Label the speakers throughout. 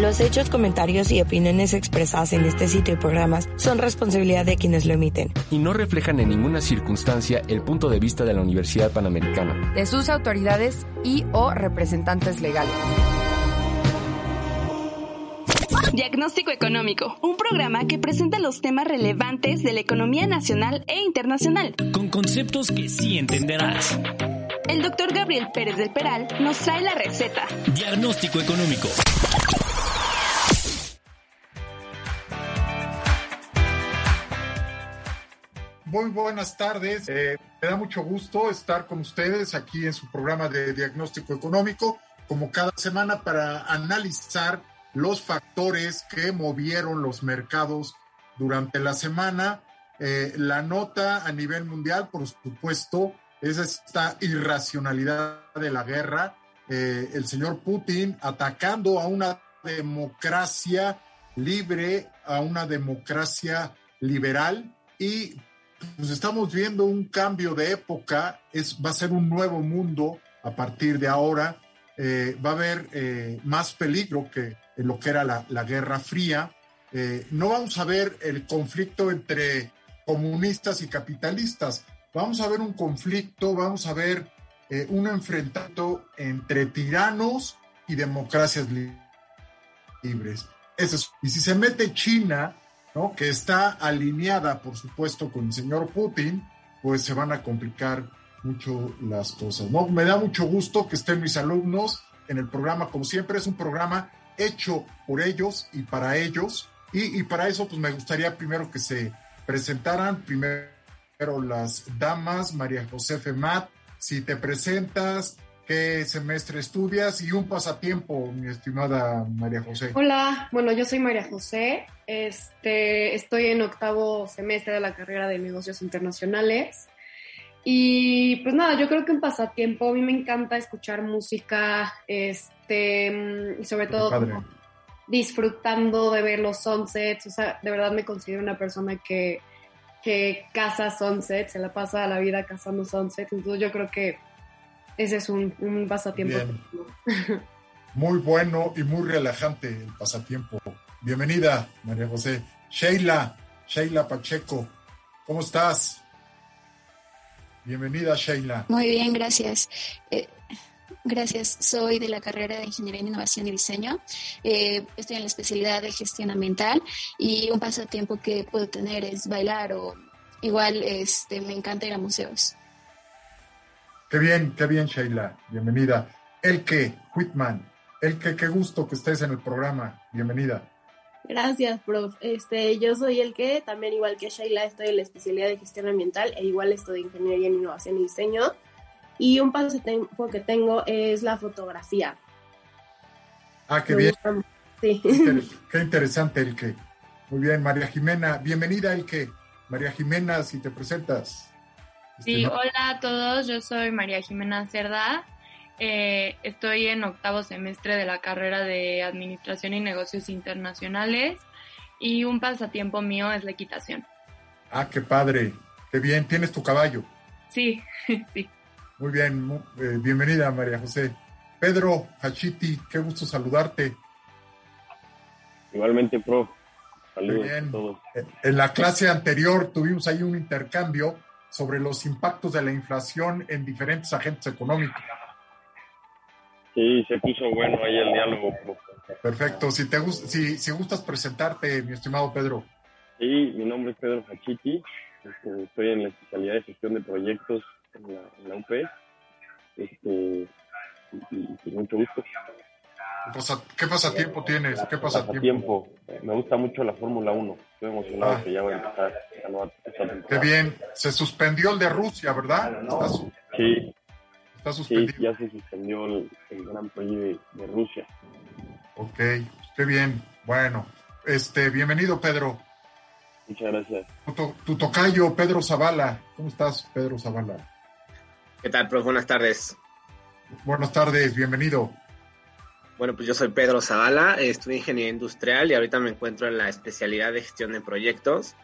Speaker 1: Los hechos, comentarios y opiniones expresadas en este sitio y programas son responsabilidad de quienes lo emiten.
Speaker 2: Y no reflejan en ninguna circunstancia el punto de vista de la Universidad Panamericana.
Speaker 3: De sus autoridades y o representantes legales.
Speaker 4: Diagnóstico Económico, un programa que presenta los temas relevantes de la economía nacional e internacional.
Speaker 5: Con conceptos que sí entenderás.
Speaker 4: El doctor Gabriel Pérez del Peral nos trae la receta.
Speaker 5: Diagnóstico Económico.
Speaker 6: Muy buenas tardes. Eh, me da mucho gusto estar con ustedes aquí en su programa de diagnóstico económico, como cada semana, para analizar los factores que movieron los mercados durante la semana. Eh, la nota a nivel mundial, por supuesto, es esta irracionalidad de la guerra. Eh, el señor Putin atacando a una democracia libre, a una democracia liberal y pues estamos viendo un cambio de época, es, va a ser un nuevo mundo a partir de ahora, eh, va a haber eh, más peligro que lo que era la, la Guerra Fría. Eh, no vamos a ver el conflicto entre comunistas y capitalistas, vamos a ver un conflicto, vamos a ver un enfrentamiento entre tiranos y democracias libres. Eso es. Y si se mete China, que está alineada, por supuesto, con el señor Putin, pues se van a complicar mucho las cosas. ¿no? Me da mucho gusto que estén mis alumnos en el programa, como siempre, es un programa hecho por ellos y para ellos. Y, para eso, pues me gustaría primero que se presentaran, primero las damas, María José Femat, si te presentas, qué semestre estudias y un pasatiempo, mi estimada María José.
Speaker 7: Hola, bueno, yo soy María José, este, estoy en octavo semestre de la carrera de negocios internacionales. Y pues nada, yo creo que un pasatiempo, a mí me encanta escuchar música, este, y sobre todo disfrutando de ver los sunsets, o sea, de verdad me considero una persona que, que caza sunsets, se la pasa la vida cazando sunsets, entonces yo creo que ese es un, un pasatiempo.
Speaker 6: Muy bueno y muy relajante el pasatiempo. Bienvenida, María José. Sheila, Sheila Pacheco, ¿cómo estás? Bienvenida, Sheila.
Speaker 8: Muy bien, gracias. Eh, gracias. Soy de la carrera de Ingeniería en Innovación y Diseño. Eh, estoy en la especialidad de gestión ambiental y un pasatiempo que puedo tener es bailar o igual este, me encanta ir a museos.
Speaker 6: Qué bien, qué bien, Sheila. Bienvenida. Elke Whitman. Elke, qué gusto que estés en el programa. Bienvenida.
Speaker 9: Gracias, prof. Este, yo soy Elke, también igual que Sheila, estoy en la especialidad de gestión ambiental e igual estoy en ingeniería en innovación y diseño. Y un pasatiempo que tengo es la fotografía.
Speaker 6: Ah, qué bien. Sí. Qué, interesante, Elke. Muy bien, María Jimena. Bienvenida, Elke. María Jimena, si te presentas.
Speaker 10: Sí, hola a todos, yo soy María Jimena Cerda. Eh, estoy en octavo semestre de la carrera de Administración y Negocios Internacionales y un pasatiempo mío es la equitación.
Speaker 6: Ah, qué padre, qué bien, ¿tienes tu caballo?
Speaker 10: Sí, sí.
Speaker 6: Muy bien, eh, bienvenida María José. Pedro Hachiti, qué gusto saludarte.
Speaker 11: Igualmente, prof. Saludos a todos.
Speaker 6: En la clase anterior tuvimos ahí un intercambio sobre los impactos de la inflación en diferentes agentes económicos.
Speaker 11: Sí, se puso bueno ahí el diálogo.
Speaker 6: Perfecto. Si, te, si, si gustas presentarte, mi estimado Pedro.
Speaker 11: Sí, mi nombre es Pedro Fachiti. Este, estoy en la especialidad de gestión de proyectos en la, UP. Este, y, mucho gusto.
Speaker 6: ¿Qué pasatiempo tienes? ¿Qué pasatiempo?
Speaker 11: Me gusta mucho la Fórmula 1. Estoy emocionado ah. que ya va a empezar la nueva
Speaker 6: Qué bien. Se suspendió el de Rusia, ¿verdad?
Speaker 11: sí.
Speaker 6: Está suspendido.
Speaker 11: Sí, ya se suspendió el, Gran Premio de, Rusia.
Speaker 6: Ok, qué bien. Bueno, este, bienvenido, Pedro.
Speaker 11: Muchas gracias.
Speaker 6: Tu, tocayo, Pedro Zavala. ¿Cómo estás, Pedro Zavala?
Speaker 12: ¿Qué tal, profe? Buenas tardes.
Speaker 6: Buenas tardes, bienvenido.
Speaker 12: Bueno, pues yo soy Pedro Zavala, estudio ingeniería industrial y ahorita me encuentro en la especialidad de gestión de proyectos.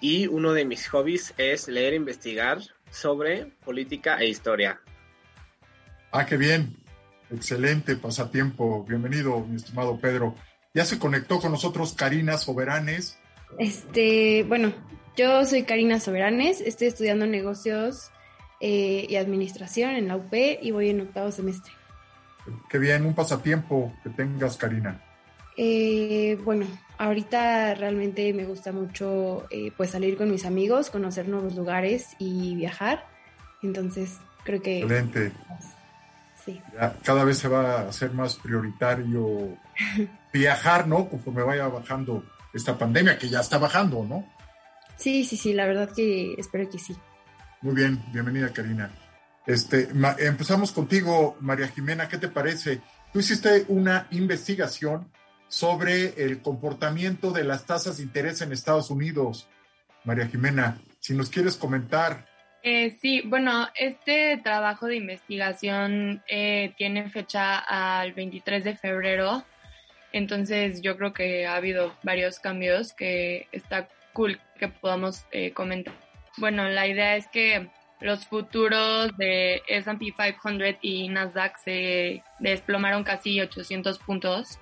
Speaker 12: Y uno de mis hobbies es leer e investigar sobre política e historia.
Speaker 6: Ah, qué bien. Excelente pasatiempo. Bienvenido, mi estimado Pedro. Ya se conectó con nosotros Karina Soberanes.
Speaker 13: Este, bueno, yo soy Karina Soberanes, estoy estudiando negocios eh, y administración en la UP y voy en octavo semestre.
Speaker 6: Qué bien, un pasatiempo que tengas, Karina.
Speaker 13: Eh, bueno, ahorita realmente me gusta mucho eh, pues salir con mis amigos, conocer nuevos lugares y viajar. Entonces, creo que...
Speaker 6: Excelente.
Speaker 13: Sí.
Speaker 6: cada vez se va a hacer más prioritario viajar, ¿no? Conforme vaya bajando esta pandemia, que ya está bajando, ¿no?
Speaker 13: Sí, sí, sí, la verdad que espero que sí.
Speaker 6: Muy bien, bienvenida Karina. Este, empezamos contigo, María Jimena, ¿qué te parece? Tú hiciste una investigación sobre el comportamiento de las tasas de interés en Estados Unidos. María Jimena, si nos quieres comentar.
Speaker 10: Eh, sí, bueno, este trabajo de investigación eh, tiene fecha al 23 de febrero, entonces yo creo que ha habido varios cambios que está cool que podamos eh, comentar bueno, la idea es que los futuros de S&P 500 y Nasdaq se desplomaron casi 800 puntos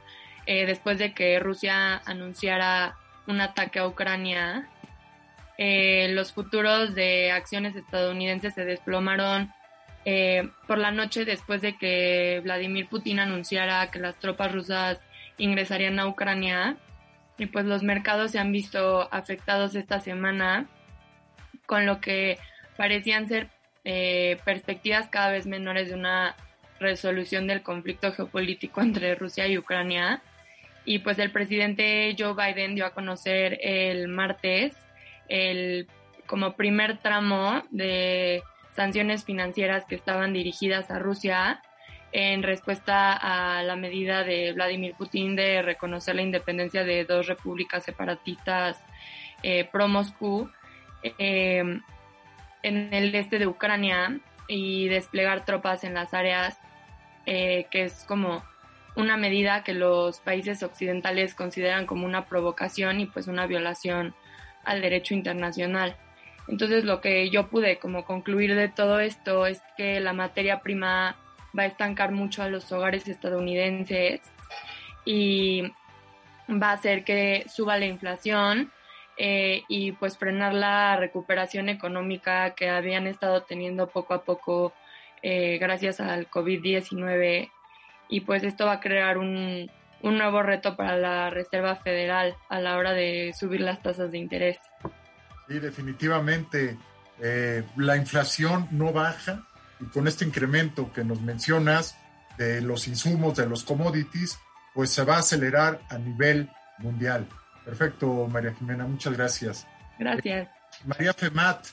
Speaker 10: eh, después de que Rusia anunciara un ataque a Ucrania. Eh, los futuros de acciones estadounidenses se desplomaron eh, por la noche después de que Vladimir Putin anunciara que las tropas rusas ingresarían a Ucrania. Y pues los mercados se han visto afectados esta semana con lo que parecían ser eh, perspectivas cada vez menores de una resolución del conflicto geopolítico entre Rusia y Ucrania. Y pues el presidente Joe Biden dio a conocer el martes el como primer tramo de sanciones financieras que estaban dirigidas a Rusia en respuesta a la medida de Vladimir Putin de reconocer la independencia de dos repúblicas separatistas eh, pro-Moscú eh, en el este de Ucrania y desplegar tropas en las áreas, eh, que es como una medida que los países occidentales consideran como una provocación y pues una violación al derecho internacional. Entonces lo que yo pude como concluir de todo esto es que la materia prima va a estancar mucho a los hogares estadounidenses y va a hacer que suba la inflación eh, y pues frenar la recuperación económica que habían estado teniendo poco a poco eh, gracias al COVID-19 y pues esto va a crear un, un nuevo reto para la Reserva Federal a la hora de subir las tasas de interés.
Speaker 6: Sí, definitivamente eh, la inflación no baja y con este incremento que nos mencionas de los insumos, de los commodities, pues se va a acelerar a nivel mundial. Perfecto, María Jimena, muchas gracias.
Speaker 10: Gracias.
Speaker 6: María Femat,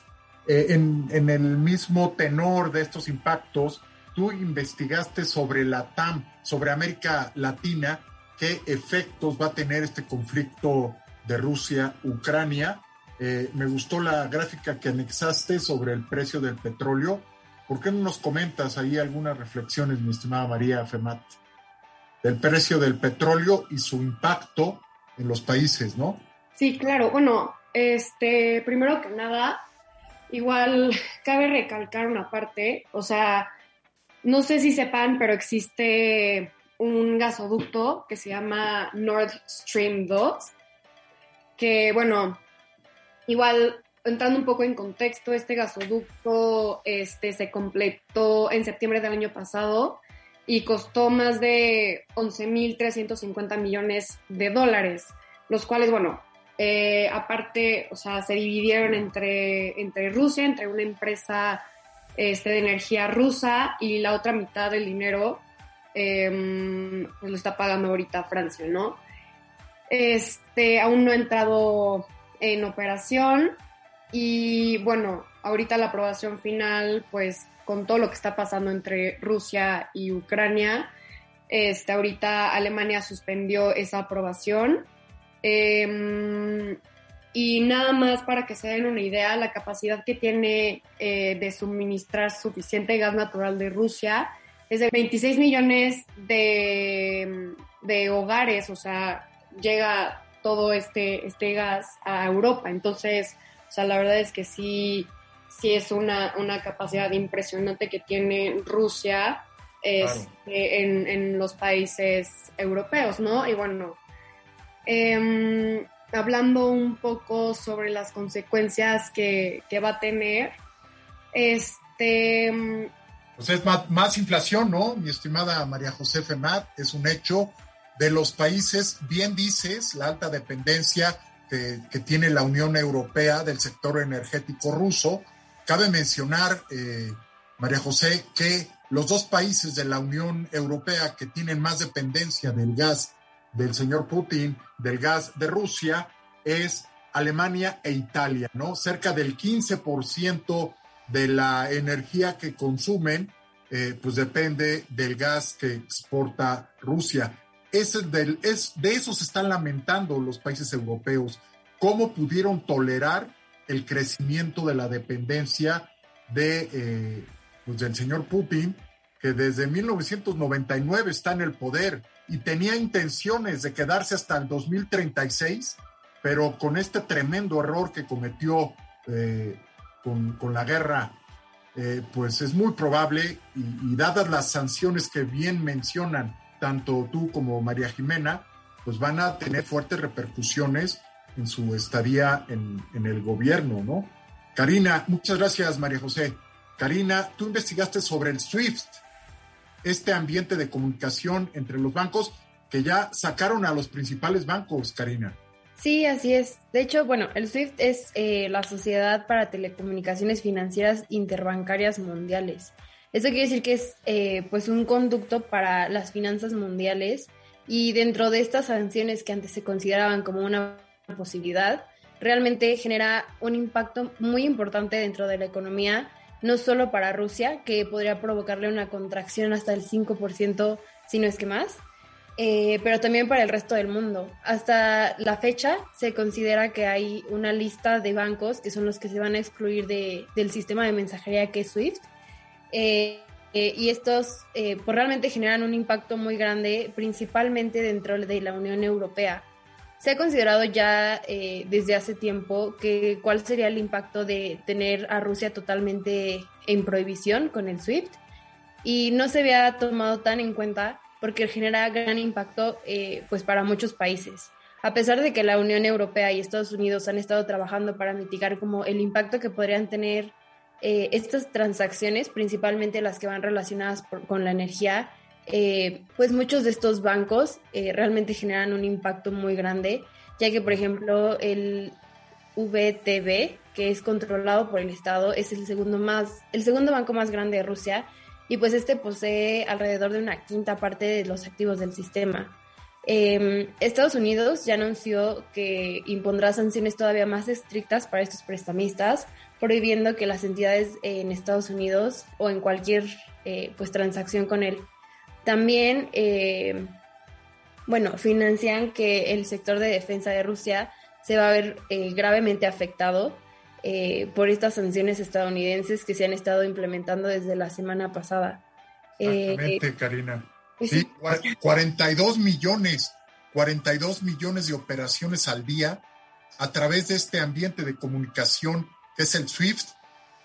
Speaker 6: eh, en, en, el mismo tenor de estos impactos, tú investigaste sobre la TAM, sobre América Latina, qué efectos va a tener este conflicto de Rusia-Ucrania. Eh, me gustó la gráfica que anexaste sobre el precio del petróleo. ¿Por qué no nos comentas ahí algunas reflexiones, mi estimada María Femat, del precio del petróleo y su impacto en los países, ¿no?
Speaker 7: Sí, claro. Bueno, este, primero que nada, igual cabe recalcar una parte, o sea, no sé si sepan, pero existe un gasoducto que se llama Nord Stream 2, que bueno, igual entrando un poco en contexto, este gasoducto este, se completó en septiembre del año pasado y costó más de 11.350 millones de dólares, los cuales, bueno, eh, aparte, o sea, se dividieron entre, entre Rusia, entre una empresa este, de energía rusa y la otra mitad del dinero em, pues lo está pagando ahorita Francia, ¿no? Este, aún no ha entrado en operación y bueno, ahorita la aprobación final pues con todo lo que está pasando entre Rusia y Ucrania. Este, ahorita Alemania suspendió esa aprobación. Em, y nada más para que se den una idea, la capacidad que tiene eh, de suministrar suficiente gas natural de Rusia es de 26 millones de, de hogares, o sea, llega todo este, este gas a Europa. Entonces, o sea, la verdad es que sí, sí es una, una capacidad impresionante que tiene Rusia este, en, en, los países europeos, ¿no? Y bueno, eh, hablando un poco sobre las consecuencias que, que va a tener, este...
Speaker 6: Pues es más, más, inflación, ¿no? Mi estimada María José Femat, es un hecho de los países, bien dices, la alta dependencia que, que tiene la Unión Europea del sector energético ruso. Cabe mencionar, eh, María José, que los dos países de la Unión Europea que tienen más dependencia del gas del señor Putin, del gas de Rusia, es Alemania e Italia, ¿no? Cerca del 15% de la energía que consumen, eh, pues depende del gas que exporta Rusia. Es de eso se están lamentando los países europeos. ¿Cómo pudieron tolerar el crecimiento de la dependencia de, eh, pues del señor Putin, que desde 1999 está en el poder y tenía intenciones de quedarse hasta el 2036, pero con este tremendo error que cometió eh, con, con, la guerra, eh, pues es muy probable, y, y, dadas las sanciones que bien mencionan tanto tú como María Jimena, pues van a tener fuertes repercusiones en su estadía en, en el gobierno, ¿no? Karina, muchas gracias, María José. Karina, tú investigaste sobre el SWIFT, este ambiente de comunicación entre los bancos que ya sacaron a los principales bancos, Karina.
Speaker 13: Sí, así es. De hecho, bueno, el SWIFT es eh, la Sociedad para Telecomunicaciones Financieras Interbancarias Mundiales. Eso quiere decir que es eh, pues un conducto para las finanzas mundiales y dentro de estas sanciones que antes se consideraban como una posibilidad, realmente genera un impacto muy importante dentro de la economía no solo para Rusia, que podría provocarle una contracción hasta el 5%, si no es que más, eh, pero también para el resto del mundo. Hasta la fecha se considera que hay una lista de bancos que son los que se van a excluir de, del sistema de mensajería que es SWIFT. Eh, eh, y estos pues realmente generan un impacto muy grande, principalmente dentro de la Unión Europea se ha considerado ya eh, desde hace tiempo que cuál sería el impacto de tener a Rusia totalmente en prohibición con el SWIFT y no se había tomado tan en cuenta porque genera gran impacto eh, pues para muchos países. A pesar de que la Unión Europea y Estados Unidos han estado trabajando para mitigar como el impacto que podrían tener eh, estas transacciones, principalmente las que van relacionadas con la energía, eh, pues muchos de estos bancos eh, realmente generan un impacto muy grande, ya que, por ejemplo, el VTB, que es controlado por el Estado, es el segundo, más, el segundo banco más grande de Rusia y pues este posee alrededor de una quinta parte de los activos del sistema. Eh, Estados Unidos ya anunció que impondrá sanciones todavía más estrictas para estos prestamistas, prohibiendo que las entidades en Estados Unidos o en cualquier eh, pues transacción con él también, eh, bueno, financian que el sector de defensa de Rusia se va a ver eh, gravemente afectado eh, por estas sanciones estadounidenses que se han estado implementando desde la semana pasada.
Speaker 6: Exactamente, Karina. Sí, 42 millones, 42 millones de operaciones al día a través de este ambiente de comunicación que es el SWIFT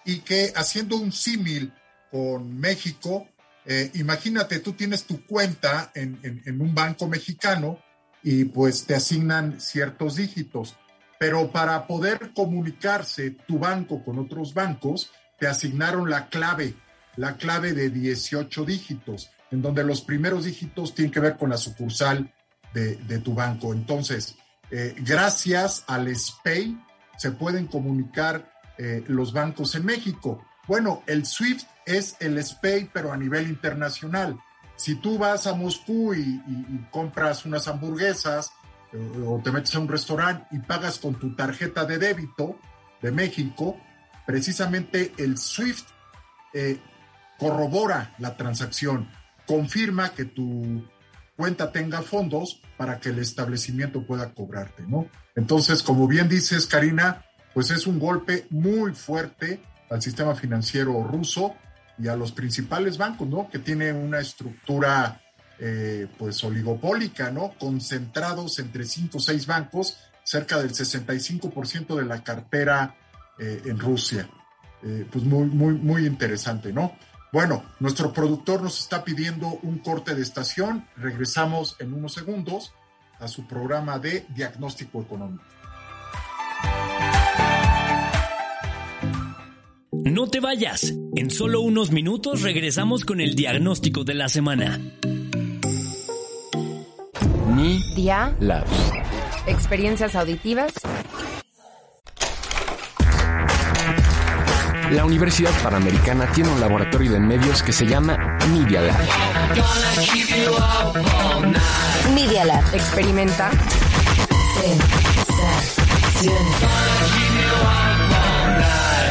Speaker 6: y que haciendo un símil con México, eh, imagínate, tú tienes tu cuenta en, un banco mexicano y pues te asignan ciertos dígitos, pero para poder comunicarse tu banco con otros bancos, te asignaron la clave, la clave de 18 dígitos, en donde los primeros dígitos tienen que ver con la sucursal de, de tu banco. Entonces, eh, gracias al SPAY se pueden comunicar eh, los bancos en México. Bueno, el SWIFT es el SPAY, pero a nivel internacional. Si tú vas a Moscú y, compras unas hamburguesas eh, o te metes a un restaurante y pagas con tu tarjeta de débito de México, precisamente el SWIFT eh, corrobora la transacción, confirma que tu cuenta tenga fondos para que el establecimiento pueda cobrarte, ¿no? Entonces, como bien dices, Karina, pues es un golpe muy fuerte al sistema financiero ruso y a los principales bancos, ¿no? Que tienen una estructura eh, pues oligopólica, ¿no? Concentrados entre cinco o seis bancos, cerca del 65% de la cartera eh, en Rusia. Eh, pues muy, muy, muy interesante, ¿no? Bueno, nuestro productor nos está pidiendo un corte de estación. Regresamos en unos segundos a su programa de diagnóstico económico.
Speaker 5: No te vayas. En solo unos minutos regresamos con el diagnóstico de la semana.
Speaker 2: Mi
Speaker 3: Dia
Speaker 2: Labs.
Speaker 3: Experiencias auditivas.
Speaker 2: La Universidad Panamericana tiene un laboratorio de medios que se llama Media Lab.
Speaker 1: Media Lab.
Speaker 3: Experimenta.
Speaker 2: Sensaciones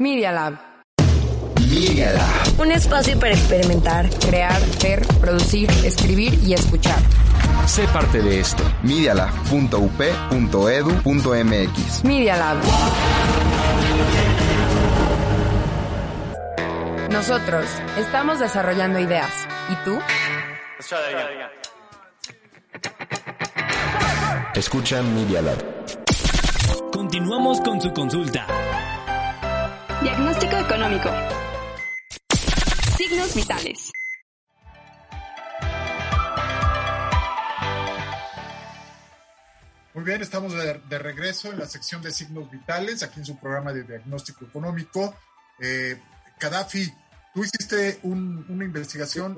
Speaker 3: Media Lab.
Speaker 2: Media Lab.
Speaker 1: Un espacio para experimentar,
Speaker 3: Crear, ver, producir, escribir y escuchar.
Speaker 2: Sé parte de esto.
Speaker 14: medialab.up.edu.mx.
Speaker 3: Media Lab. Nosotros estamos desarrollando ideas. ¿Y tú?
Speaker 2: Escucha Media Lab.
Speaker 5: Continuamos con su consulta.
Speaker 4: Diagnóstico económico. Signos vitales.
Speaker 6: Muy bien, estamos de, regreso en la sección de signos vitales, aquí en su programa de diagnóstico económico. Eh, tú hiciste un- una investigación.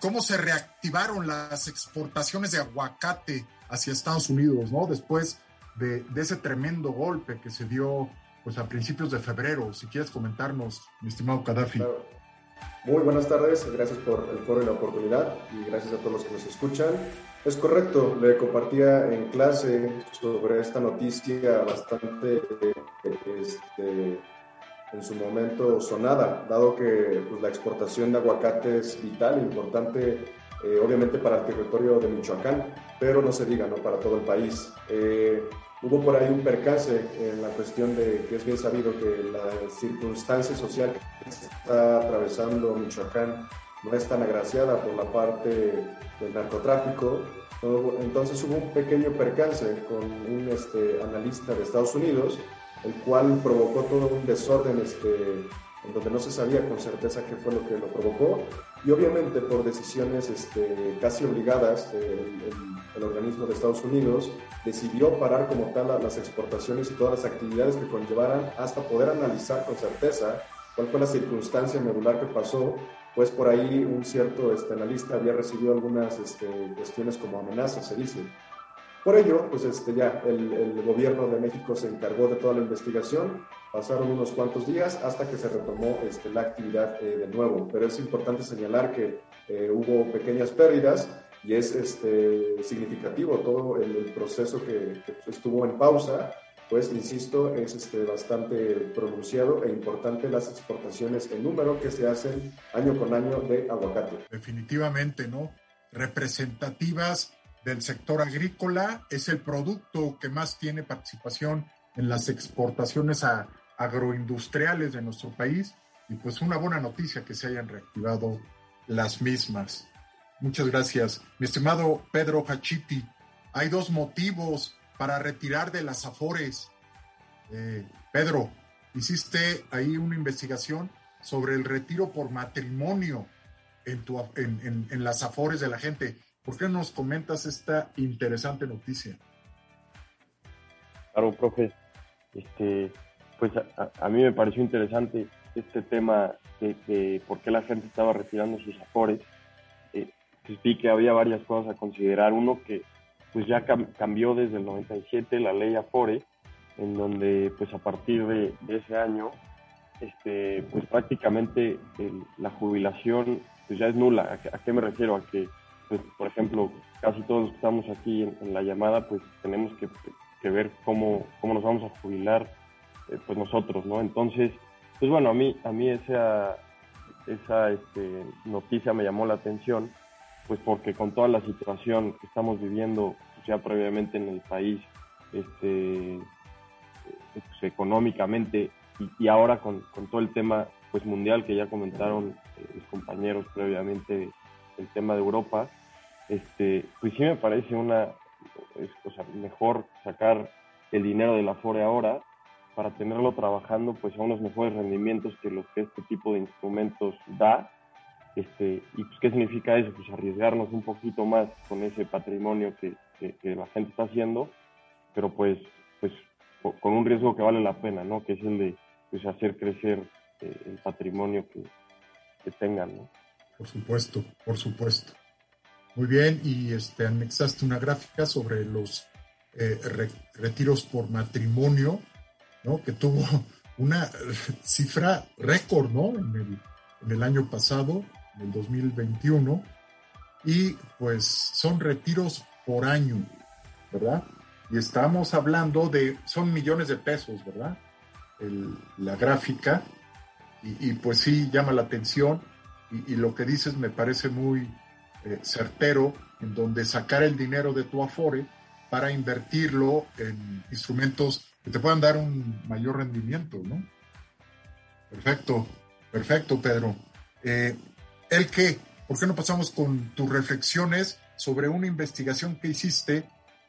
Speaker 6: ¿Cómo se reactivaron las exportaciones de aguacate hacia Estados Unidos, ¿no? Después de, de ese tremendo golpe que se dio pues, a principios de febrero. Si quieres comentarnos, mi estimado Gaddafi.
Speaker 15: Muy buenas tardes, gracias por el foro y la oportunidad y gracias a todos los que nos escuchan. Es correcto, le compartía en clase sobre esta noticia bastante este, en su momento sonada, dado que pues, la exportación de aguacate es vital, importante, eh, obviamente para el territorio de Michoacán, pero no se diga, ¿no? Para todo el país. Eh, hubo por ahí un percance en la cuestión de que es bien sabido que la circunstancia social que está atravesando Michoacán no es tan agraciada por la parte del narcotráfico. Entonces hubo un pequeño percance con un este, analista de Estados Unidos, el cual provocó todo un desorden este, en donde no se sabía con certeza qué fue lo que lo provocó. Y obviamente por decisiones este, casi obligadas, el, el- el organismo de Estados Unidos decidió parar como tal la- las exportaciones y todas las actividades que conllevaran hasta poder analizar con certeza cuál fue la circunstancia medular que pasó, pues por ahí un cierto este, analista había recibido algunas este, cuestiones como amenazas, se dice. Por ello, pues este, ya el, el gobierno de México se encargó de toda la investigación, pasaron unos cuantos días hasta que se retomó este, la actividad eh, de nuevo, pero es importante señalar que eh, hubo pequeñas pérdidas y es este, significativo todo el, el proceso que, que estuvo en pausa, pues insisto, es este, bastante pronunciado e importante las exportaciones en número que se hacen año con año de aguacate.
Speaker 6: definitivamente, ¿no? Representativas del sector agrícola, es el producto que más tiene participación en las exportaciones a- agroindustriales de nuestro país y pues una buena noticia que se hayan reactivado las mismas. Muchas gracias. Mi estimado Pedro Hachiti, hay dos motivos para retirar de las Afores. Eh, Pedro, hiciste ahí una investigación sobre el retiro por matrimonio en, tu, en, las afores de la gente. ¿Por qué nos comentas esta interesante noticia?
Speaker 11: Claro, profe. Este, pues a, a- a mí me pareció interesante este tema de, de por qué la gente estaba retirando sus afores. Pues vi que había varias cosas a considerar. Uno que pues ya cam- cambió desde el 97 la ley Afore, en donde pues a partir de, de ese año este, pues prácticamente la jubilación pues ya es nula. ¿A, qué me refiero? A que, pues, por ejemplo, casi todos los que estamos aquí en, la llamada, pues tenemos que, ver cómo, cómo nos vamos a jubilar eh, pues nosotros, ¿no? Entonces, pues bueno, a mí, a mí esa, esa este, noticia me llamó la atención, pues porque con toda la situación que estamos viviendo ya previamente en el país, este, pues, económicamente y, ahora con, todo el tema pues mundial que ya comentaron eh, mis compañeros previamente el tema de Europa este pues sí me parece una o sea, mejor sacar el dinero de la FORE ahora para tenerlo trabajando pues a unos mejores rendimientos que los que este tipo de instrumentos da este y pues qué significa eso pues arriesgarnos un poquito más con ese patrimonio que, que la gente está haciendo pero pues pues con un riesgo que vale la pena, ¿no? Que es el de pues, hacer crecer eh, el patrimonio que, tengan, ¿no?
Speaker 6: Por supuesto, por supuesto. Muy bien, y este, anexaste una gráfica sobre los eh, retiros por matrimonio, ¿no? Que tuvo una cifra récord, ¿no? En el año pasado, en el 2021, y pues son retiros por año, ¿verdad? Y estamos hablando de, son millones de pesos, ¿verdad? la gráfica. Y, pues sí, llama la atención. Y, lo que dices me parece muy eh, certero, en donde sacar el dinero de tu Afore para invertirlo en instrumentos que te puedan dar un mayor rendimiento, ¿no? Perfecto, perfecto, Pedro. Eh, ¿El qué? ¿Por qué no pasamos con tus reflexiones sobre una investigación que hiciste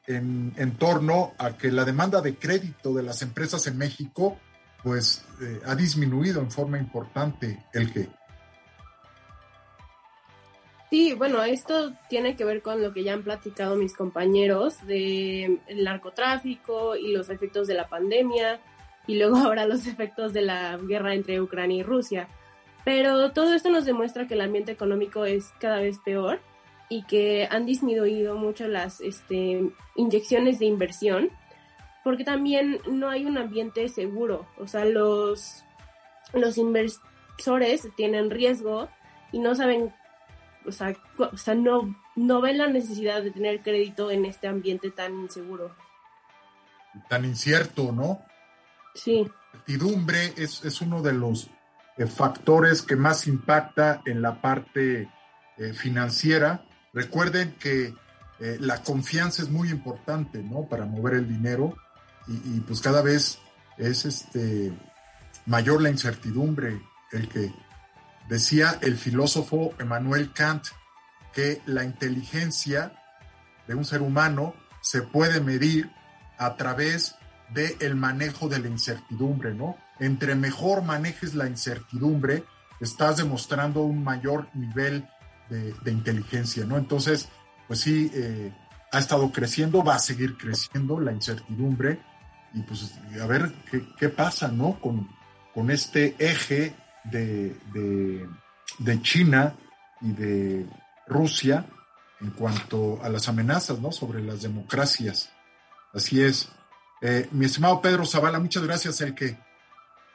Speaker 6: en, torno a que la demanda de crédito de las empresas en México pues eh, ha disminuido en forma importante el que.
Speaker 9: Sí, bueno, esto tiene que ver con lo que ya han platicado mis compañeros de el narcotráfico y los efectos de la pandemia y luego ahora los efectos de la guerra entre Ucrania y Rusia. Pero todo esto nos demuestra que el ambiente económico es cada vez peor y que han disminuido mucho las este, inyecciones de inversión, porque también no hay un ambiente seguro. O sea, los, los inversores tienen riesgo y no saben, o sea, o sea no, no ven la necesidad de tener crédito en este ambiente tan inseguro.
Speaker 6: Tan incierto, ¿no?
Speaker 9: Sí.
Speaker 6: La certidumbre es, es uno de los factores que más impacta en la parte eh, financiera Recuerden que eh, la confianza es muy importante, ¿no? Para mover el dinero y, pues cada vez es este mayor la incertidumbre, el que decía el filósofo Emmanuel Kant que la inteligencia de un ser humano se puede medir a través del el manejo de la incertidumbre, ¿no? Entre mejor manejes la incertidumbre, estás demostrando un mayor nivel de, inteligencia, ¿no? Entonces, pues sí, eh, ha estado creciendo, va a seguir creciendo la incertidumbre y pues a ver qué, pasa, ¿no? Con, con este eje de, de, China y de Rusia en cuanto a las amenazas, ¿no? Sobre las democracias. Así es. Eh, mi estimado Pedro Zavala, muchas gracias, el que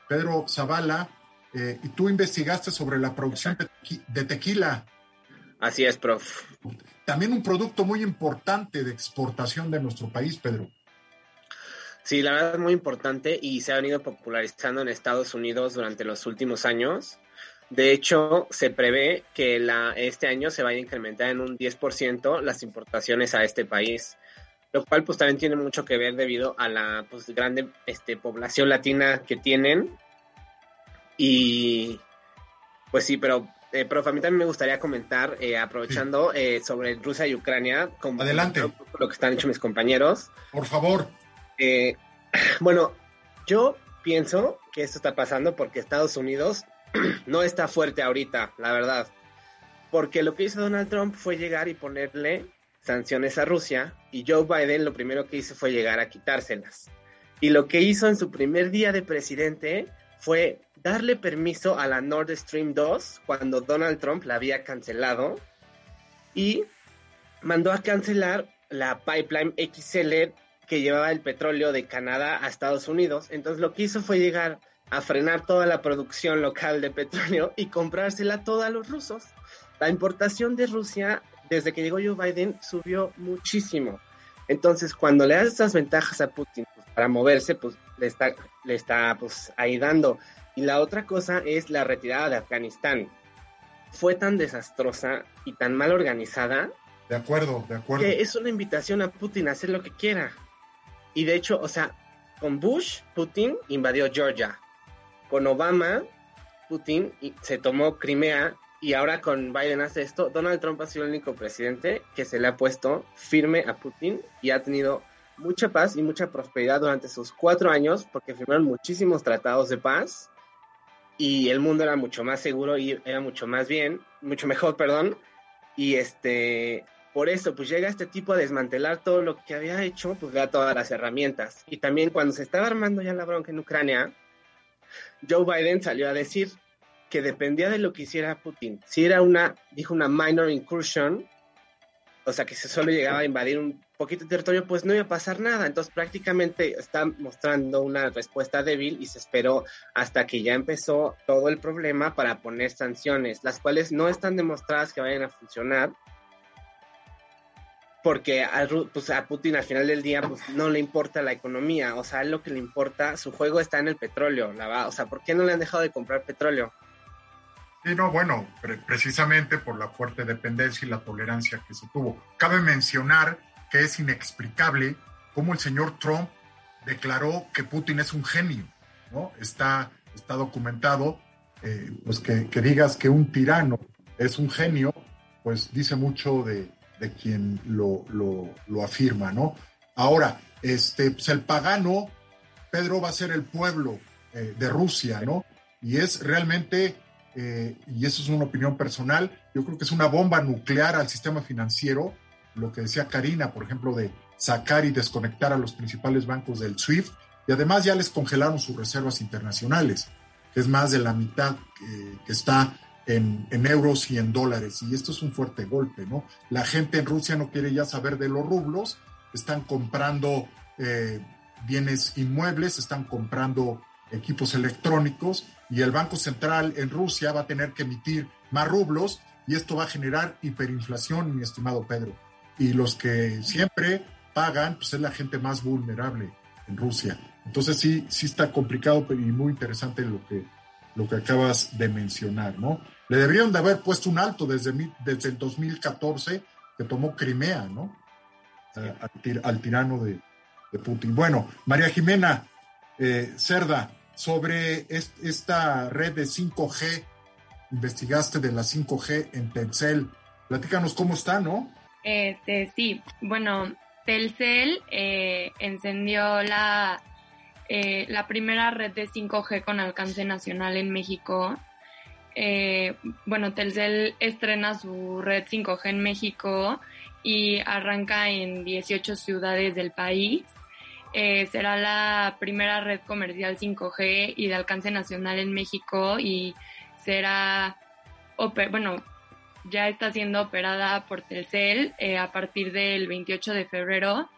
Speaker 6: Pedro Zavala, eh, y tú investigaste sobre la producción de tequila
Speaker 12: Así es, prof.
Speaker 6: También un producto muy importante de exportación de nuestro país, Pedro.
Speaker 12: Sí, la verdad es muy importante y se ha venido popularizando en Estados Unidos durante los últimos años. De hecho, se prevé que la, este año se vaya a incrementar en un 10% las importaciones a este país, lo cual pues también tiene mucho que ver debido a la pues, grande este, población latina que tienen. Y pues sí, pero eh, profe, a mí también me gustaría comentar, eh, aprovechando eh, sobre Rusia y Ucrania, como
Speaker 6: Adelante.
Speaker 12: lo que están hecho mis compañeros.
Speaker 6: Por favor.
Speaker 12: Eh, bueno, yo pienso que esto está pasando porque Estados Unidos no está fuerte ahorita, la verdad. Porque lo que hizo Donald Trump fue llegar y ponerle sanciones a Rusia y Joe Biden lo primero que hizo fue llegar a quitárselas. Y lo que hizo en su primer día de presidente fue darle permiso a la Nord Stream 2 cuando Donald Trump la había cancelado y mandó a cancelar la pipeline XL que llevaba el petróleo de Canadá a Estados Unidos. Entonces lo que hizo fue llegar a frenar toda la producción local de petróleo y comprársela toda a los rusos. La importación de Rusia, desde que llegó Joe Biden, subió muchísimo. Entonces, cuando le das estas ventajas a Putin pues, para moverse, pues le está, le está pues, ahí dando. Y la otra cosa es la retirada de Afganistán. Fue tan desastrosa y tan mal organizada.
Speaker 6: De acuerdo, de acuerdo.
Speaker 12: Que es una invitación a Putin a hacer lo que quiera. Y de hecho, o sea, con Bush, Putin invadió Georgia. Con Obama, Putin se tomó Crimea y ahora con Biden hace esto. Donald Trump ha sido el único presidente que se le ha puesto firme a Putin y ha tenido mucha paz y mucha prosperidad durante sus cuatro años porque firmaron muchísimos tratados de paz y el mundo era mucho más seguro y era mucho más bien, mucho mejor, perdón. Y este, por eso, pues llega este tipo a desmantelar todo lo que había hecho, pues da todas las herramientas. Y también cuando se estaba armando ya la bronca en Ucrania, Joe Biden salió a decir que dependía de lo que hiciera Putin. Si era una, dijo una minor incursion, o sea que se solo llegaba a invadir un poquito de territorio, pues no iba a pasar nada. Entonces prácticamente está mostrando una respuesta débil y se esperó hasta que ya empezó todo el problema para poner sanciones, las cuales no están demostradas que vayan a funcionar. Porque a, pues a Putin al final del día pues, no le importa la economía, o sea, lo que le importa, su juego está en el petróleo, la o sea, ¿por qué no le han dejado de comprar petróleo?
Speaker 6: No, bueno, precisamente por la fuerte dependencia y la tolerancia que se tuvo. Cabe mencionar que es inexplicable cómo el señor Trump declaró que Putin es un genio, ¿no? Está, está documentado, eh, pues que, digas que un tirano es un genio, pues dice mucho de, quien lo, lo, afirma, ¿no? Ahora, este, pues el pagano, Pedro va a ser el pueblo eh, de Rusia, ¿no? Y es realmente eh, y eso es una opinión personal, yo creo que es una bomba nuclear al sistema financiero, lo que decía Karina, por ejemplo, de sacar y desconectar a los principales bancos del SWIFT, y además ya les congelaron sus reservas internacionales, que es más de la mitad que está en, euros y en dólares, y esto es un fuerte golpe, ¿no? La gente en Rusia no quiere ya saber de los rublos, están comprando eh, bienes inmuebles, están comprando equipos electrónicos, y el Banco Central en Rusia va a tener que emitir más rublos y esto va a generar hiperinflación, mi estimado Pedro. Y los que siempre pagan, pues es la gente más vulnerable en Rusia. Entonces sí, sí está complicado y muy interesante lo que, lo que acabas de mencionar, ¿no? Le deberían de haber puesto un alto desde, desde el 2014 que tomó Crimea, ¿no? Al, tirano de, Putin. Bueno, María Jimena eh, Cerda, sobre esta red de 5G. Investigaste de la 5G en Telcel. Platícanos cómo está, ¿no?
Speaker 10: Este, sí, bueno, Telcel eh, encendió la, eh, la primera red de 5G con alcance nacional en México. Eh, bueno, Telcel estrena su red 5G en México y arranca en 18 ciudades del país. Eh, será la primera red comercial 5G y de alcance nacional en México y será, bueno, ya está siendo operada por Telcel eh, a partir del 28 de febrero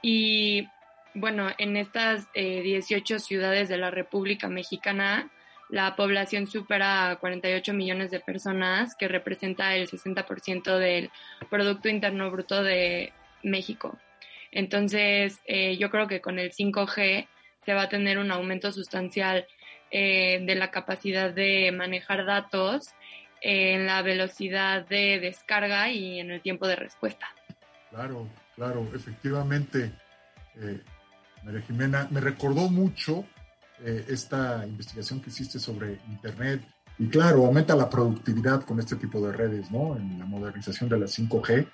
Speaker 10: y bueno, en estas 18 eh, ciudades de la República Mexicana, la población supera a 48 millones de personas, que representa el 60% del Producto Interno Bruto de México. Entonces, eh, yo creo que con el 5G se va a tener un aumento sustancial eh, de la capacidad de manejar datos, en la velocidad de descarga y en el tiempo de respuesta.
Speaker 6: Claro, claro, efectivamente, eh, María Jimena, me recordó mucho esta investigación que hiciste sobre Internet. Y claro, aumenta la productividad con este tipo de redes, ¿no? En la modernización de la 5G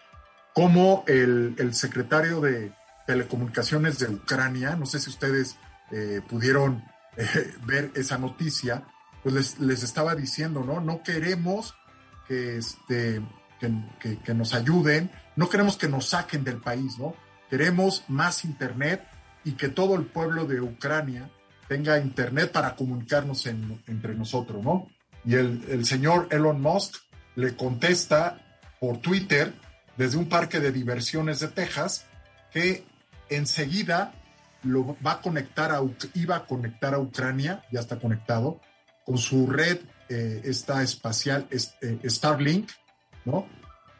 Speaker 6: como el, secretario de Telecomunicaciones de Ucrania, no sé si ustedes eh, pudieron eh, ver esa noticia, pues les, estaba diciendo, ¿no? No queremos que, este, que, nos ayuden, no queremos que nos saquen del país, ¿no? Queremos más Internet y que todo el pueblo de Ucrania tenga Internet para comunicarnos entre nosotros, ¿no? Y el, el señor Elon Musk le contesta por Twitter desde un parque de diversiones de Texas que enseguida lo va a conectar a, iba a conectar a Ucrania, ya está conectado, con su red eh, esta espacial eh, Starlink, ¿no?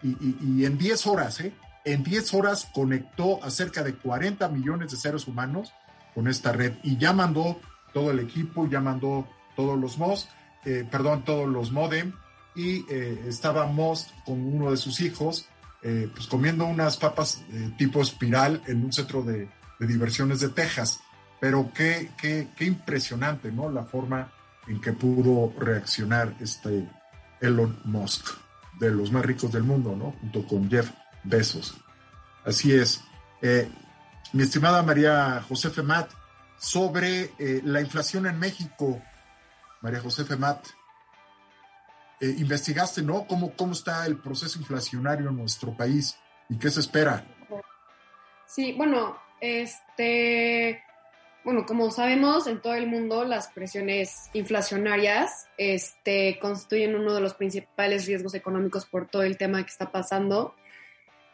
Speaker 6: Y, en 10 horas, ¿eh? En 10 horas conectó a cerca de 40 millones de seres humanos con esta red y ya mandó todo el equipo, ya mandó todos los MOS, eh, perdón, todos los modem y estaba Moss con uno de sus hijos, pues comiendo unas papas tipo espiral en un centro de, diversiones de Texas. Pero qué, qué, qué impresionante, ¿no? La forma en que pudo reaccionar este Elon Musk, de los más ricos del mundo, ¿no? Junto con Jeff Bezos. Así es. Eh, mi estimada María José Femat, sobre eh, la inflación en México, María José Femat, eh, investigaste, ¿no? ¿Cómo, ¿Cómo está el proceso inflacionario en nuestro país y qué se espera?
Speaker 7: Sí, bueno, este, bueno, como sabemos, en todo el mundo las presiones inflacionarias este, constituyen uno de los principales riesgos económicos por todo el tema que está pasando.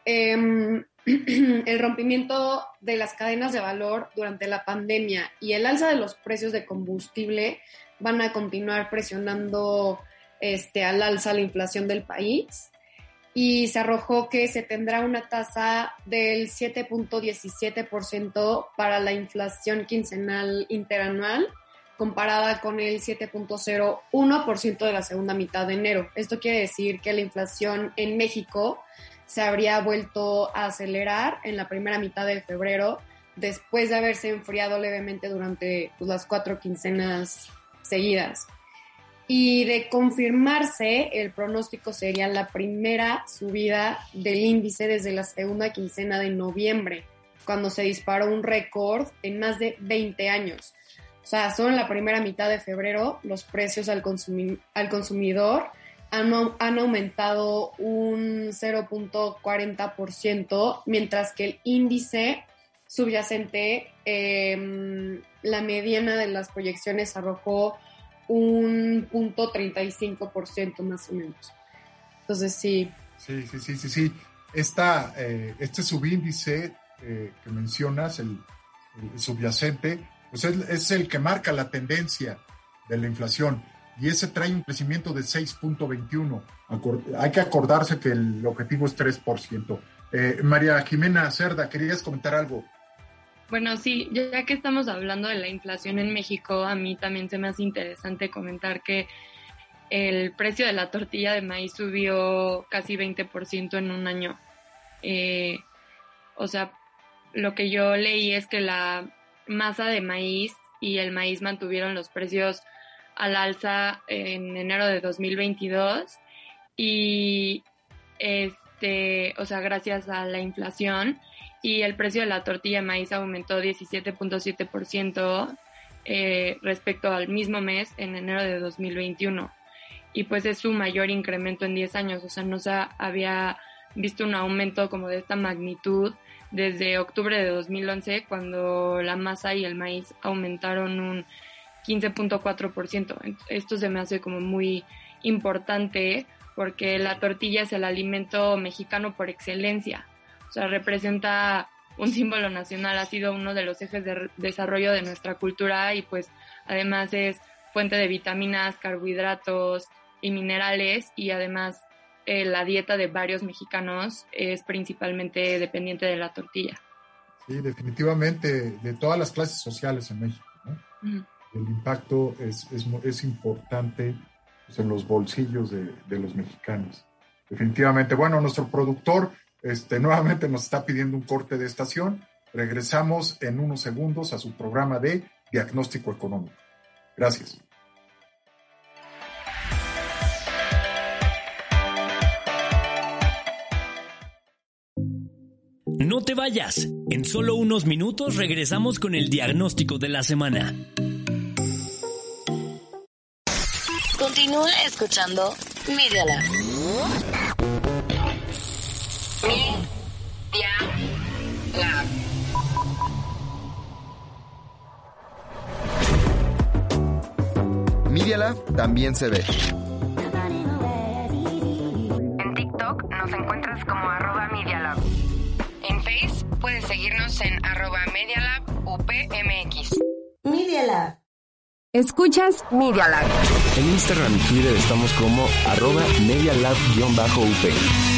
Speaker 7: Em, el rompimiento de las cadenas de valor durante la pandemia y el alza de los precios de combustible van a continuar presionando este, al alza la inflación del país y se arrojó que se tendrá una tasa del 7.17% para la inflación quincenal interanual comparada con el 7.01% de la segunda mitad de enero. Esto quiere decir que la inflación en México se habría vuelto a acelerar en la primera mitad de febrero después de haberse enfriado levemente durante pues, las cuatro quincenas seguidas. Y de confirmarse, el pronóstico sería la primera subida del índice desde la segunda quincena de noviembre, cuando se disparó un récord en más de 20 años. O sea, solo en la primera mitad de febrero los precios al, al consumidor han, han, aumentado un 0.40%, mientras que el índice subyacente, eh, la mediana de las proyecciones arrojó un punto 35% más o menos. Entonces, sí.
Speaker 6: Sí, sí, sí, sí, sí. Esta, eh, este subíndice eh, que mencionas, el, subyacente, pues es, el que marca la tendencia de la inflación y ese trae un crecimiento de 6.21. Hay que acordarse que el objetivo es 3%. Eh, María Jimena Cerda, ¿querías comentar algo?
Speaker 10: Bueno, sí, ya que estamos hablando de la inflación en México, a mí también se me hace interesante comentar que el precio de la tortilla de maíz subió casi 20% en un año. Eh, o sea, lo que yo leí es que la masa de maíz y el maíz mantuvieron los precios al alza en enero de 2022 y este, o sea, gracias a la inflación y el precio de la tortilla de maíz aumentó 17.7% eh, respecto al mismo mes en enero de 2021. Y pues es su mayor incremento en 10 años, o sea, no se había visto un aumento como de esta magnitud desde octubre de 2011 cuando la masa y el maíz aumentaron un 15.4%. Esto se me hace como muy importante porque la tortilla es el alimento mexicano por excelencia o sea, representa un símbolo nacional, ha sido uno de los ejes de desarrollo de nuestra cultura y pues además es fuente de vitaminas, carbohidratos y minerales y además eh, la dieta de varios mexicanos es principalmente dependiente de la tortilla.
Speaker 6: Sí, definitivamente de todas las clases sociales en México. El impacto es, es, es importante pues, en los bolsillos de, de los mexicanos. Definitivamente. Bueno, nuestro productor este, nuevamente nos está pidiendo un corte de estación. Regresamos en unos segundos a su programa de diagnóstico económico. Gracias.
Speaker 5: No te vayas. En solo unos minutos regresamos con el diagnóstico de la semana.
Speaker 1: Continúa escuchando Media
Speaker 14: Media Lab también se ve.
Speaker 3: En TikTok nos encuentras como arroba Media Lab. En Facebook puedes seguirnos en arroba Media UPMX.
Speaker 1: Media Lab.
Speaker 3: Escuchas Media Lab.
Speaker 2: En Instagram y Twitter estamos como arroba medialab-up.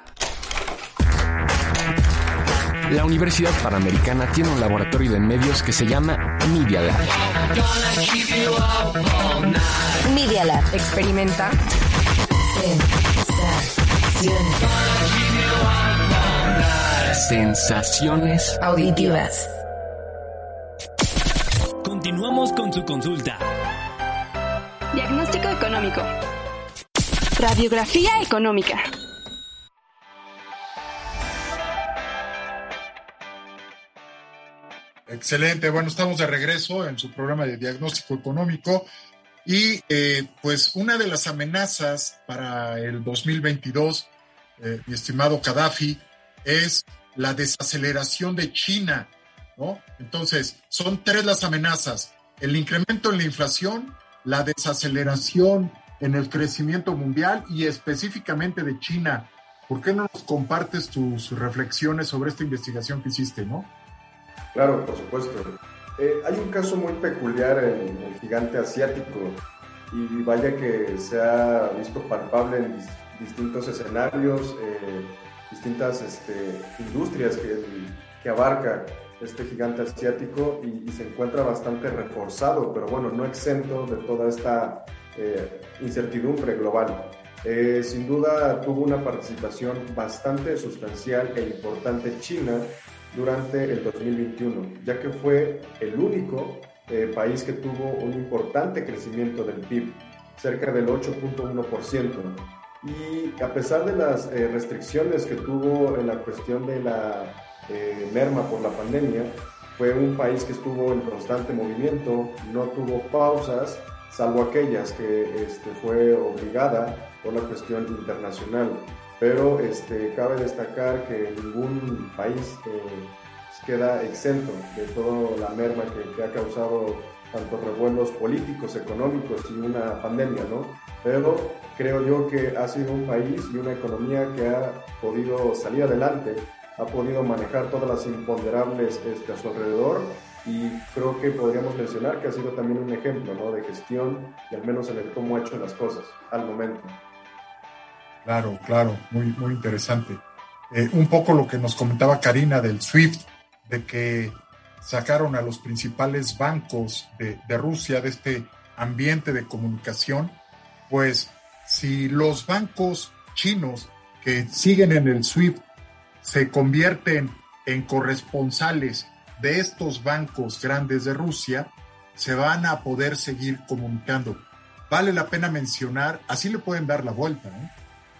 Speaker 2: La Universidad Panamericana tiene un laboratorio de medios que se llama Media Lab.
Speaker 1: Media Lab.
Speaker 3: Experimenta.
Speaker 2: Sensaciones
Speaker 1: auditivas.
Speaker 5: Continuamos con su consulta.
Speaker 4: Diagnóstico económico. Radiografía económica.
Speaker 6: Excelente, bueno, estamos de regreso en su programa de diagnóstico económico y eh, pues una de las amenazas para el 2022, eh, mi estimado Gaddafi, es la desaceleración de China, ¿no? Entonces, son tres las amenazas, el incremento en la inflación, la desaceleración en el crecimiento mundial y específicamente de China. ¿Por qué no nos compartes tus reflexiones sobre esta investigación que hiciste, no?
Speaker 15: Claro, por supuesto. Eh, hay un caso muy peculiar en el gigante asiático y vaya que se ha visto palpable en dis- distintos escenarios, eh, distintas este, industrias que, abarca este gigante asiático y, se encuentra bastante reforzado, pero bueno, no exento de toda esta eh, incertidumbre global. Sin duda tuvo una participación bastante sustancial e importante China durante el 2021, ya que fue el único eh, país que tuvo un importante crecimiento del PIB, cerca del 8.1%. Y a pesar de las eh, restricciones que tuvo en la cuestión de la eh, merma por la pandemia, fue un país que estuvo en constante movimiento, no tuvo pausas, salvo aquellas que este, fue obligada por la cuestión internacional. Pero este, cabe destacar que ningún país eh, queda exento de toda la merma que, que ha causado tanto revuelos políticos, económicos y una pandemia, ¿no? Pero creo yo que ha sido un país y una economía que ha podido salir adelante, ha podido manejar todas las imponderables este, a su alrededor y creo que podríamos mencionar que ha sido también un ejemplo ¿no? de gestión y al menos en el cómo ha hecho las cosas al momento.
Speaker 6: Claro, claro, muy, muy interesante. Eh, un poco lo que nos comentaba Karina del SWIFT, de que sacaron a los principales bancos de, de Rusia de este ambiente de comunicación, pues si los bancos chinos que siguen en el SWIFT se convierten en corresponsales de estos bancos grandes de Rusia, se van a poder seguir comunicando. Vale la pena mencionar, así le pueden dar la vuelta, ¿eh?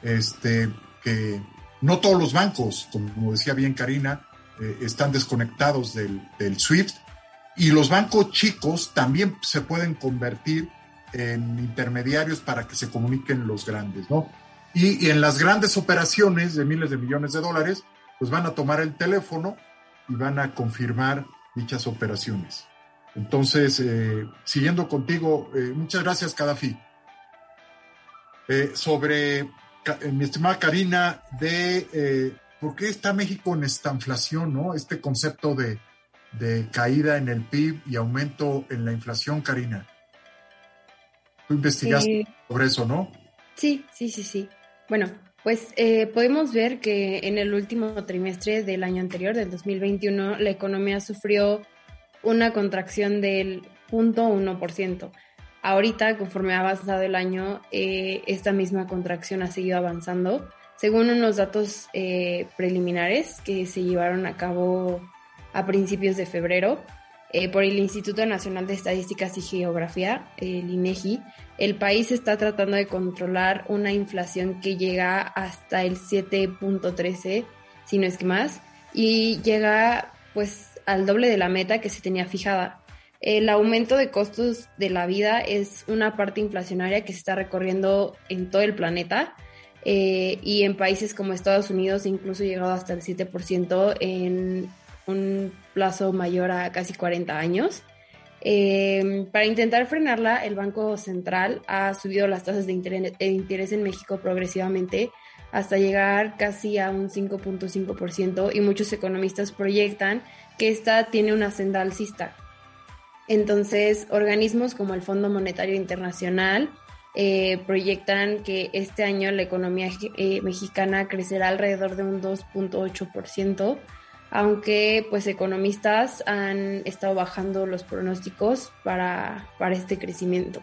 Speaker 6: Este, que no todos los bancos, como decía bien Karina, eh, están desconectados del, SWIFT y los bancos chicos también se pueden convertir en intermediarios para que se comuniquen los grandes, ¿no? Y, en las grandes operaciones de miles de millones de dólares, pues van a tomar el teléfono y van a confirmar dichas operaciones. Entonces, eh, siguiendo contigo, eh, muchas gracias, Gaddafi. Eh, sobre mi estimada Karina, de por qué está México en esta inflación, ¿no? Este concepto de, de caída en el PIB y aumento en la inflación, Karina. Tú investigaste sobre eso, ¿no?
Speaker 13: Sí, sí, sí, sí. Bueno, pues eh, podemos ver que en el último trimestre del año anterior, del 2021, la economía sufrió una contracción del 0.1%. Ahorita, conforme ha avanzado el año, eh, esta misma contracción ha seguido avanzando. Según unos datos eh, preliminares que se llevaron a cabo a principios de febrero eh, por el Instituto Nacional de Estadísticas y Geografía, el INEGI, el país está tratando de controlar una inflación que llega hasta el 7.13, si no es que más, y llega pues al doble de la meta que se tenía fijada. El aumento de costos de la vida es una parte inflacionaria que se está recorriendo en todo el planeta eh, y en países como Estados Unidos incluso llegado hasta el 7% en un plazo mayor a casi 40 años. Eh, para intentar frenarla, el Banco Central ha subido las tasas de interés, de interés en México progresivamente hasta llegar casi a un 5.5% y muchos economistas proyectan que esta tiene una senda alcista. Entonces, organismos como el Fondo Monetario Internacional eh, proyectan que este año la economía eh, mexicana crecerá alrededor de un 2.8%, aunque pues economistas han estado bajando los pronósticos para, para este crecimiento.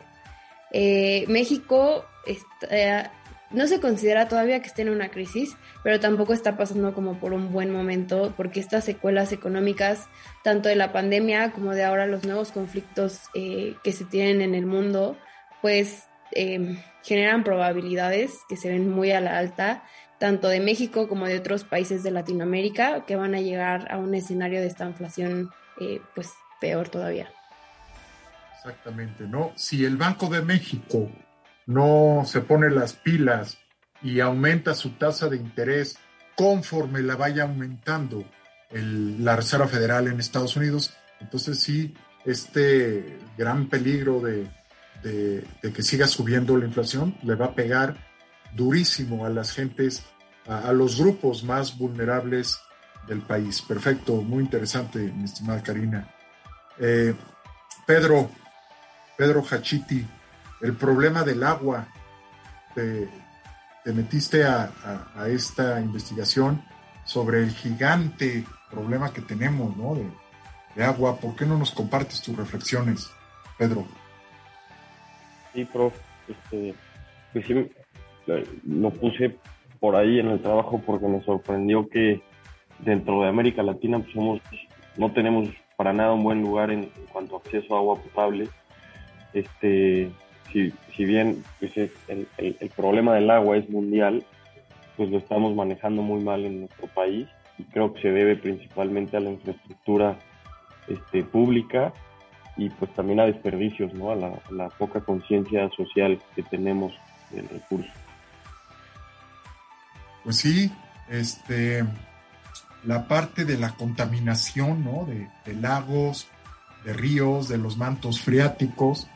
Speaker 13: Eh, México está, no se considera todavía que esté en una crisis, pero tampoco está pasando como por un buen momento, porque estas secuelas económicas, tanto de la pandemia como de ahora los nuevos conflictos eh, que se tienen en el mundo, pues eh, generan probabilidades que se ven muy a la alta, tanto de México como de otros países de Latinoamérica, que van a llegar a un escenario de esta inflación eh, pues peor todavía.
Speaker 6: Exactamente, ¿no? Si el Banco de México no se pone las pilas y aumenta su tasa de interés conforme la vaya aumentando la Reserva Federal en Estados Unidos, entonces sí, este gran peligro de, que siga subiendo la inflación le va a pegar durísimo a las gentes, a, los grupos más vulnerables del país. Perfecto, muy interesante, mi estimada Karina. Eh, Pedro, Pedro Hachiti, el problema del agua. Te, metiste a, esta investigación sobre el gigante problema que tenemos ¿no? de, agua. ¿Por qué no nos compartes tus reflexiones, Pedro?
Speaker 11: Sí, prof. Este, pues lo puse por ahí en el trabajo porque me sorprendió que dentro de América Latina pues somos, no tenemos para nada un buen lugar en, en cuanto a acceso a agua potable. Este, si, si bien pues, el, el, problema del agua es mundial, pues lo estamos manejando muy mal en nuestro país y creo que se debe principalmente a la infraestructura este, pública y pues también a desperdicios, ¿no? a la, la poca conciencia social que tenemos del recurso.
Speaker 6: Pues sí, este, la parte de la contaminación, ¿no? De, de lagos, de ríos, de los mantos freáticos,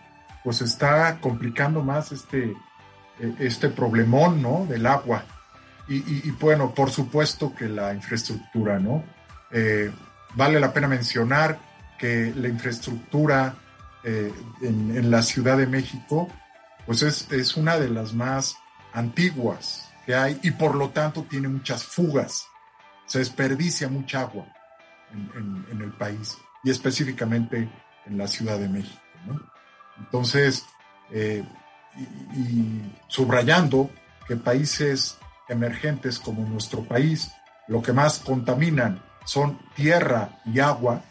Speaker 6: pues está complicando más este, e, este problemón, ¿no? Del agua. Y, bueno, por supuesto que la infraestructura, ¿no? Eh, vale la pena mencionar que la infraestructura eh, en, la Ciudad de México, pues es, una de las más antiguas que hay y por lo tanto tiene muchas fugas. Se desperdicia mucha agua en, en el país y específicamente en la Ciudad de México, ¿no? Entonces, eh, y, subrayando que países emergentes como nuestro país, lo que más contaminan son tierra y agua,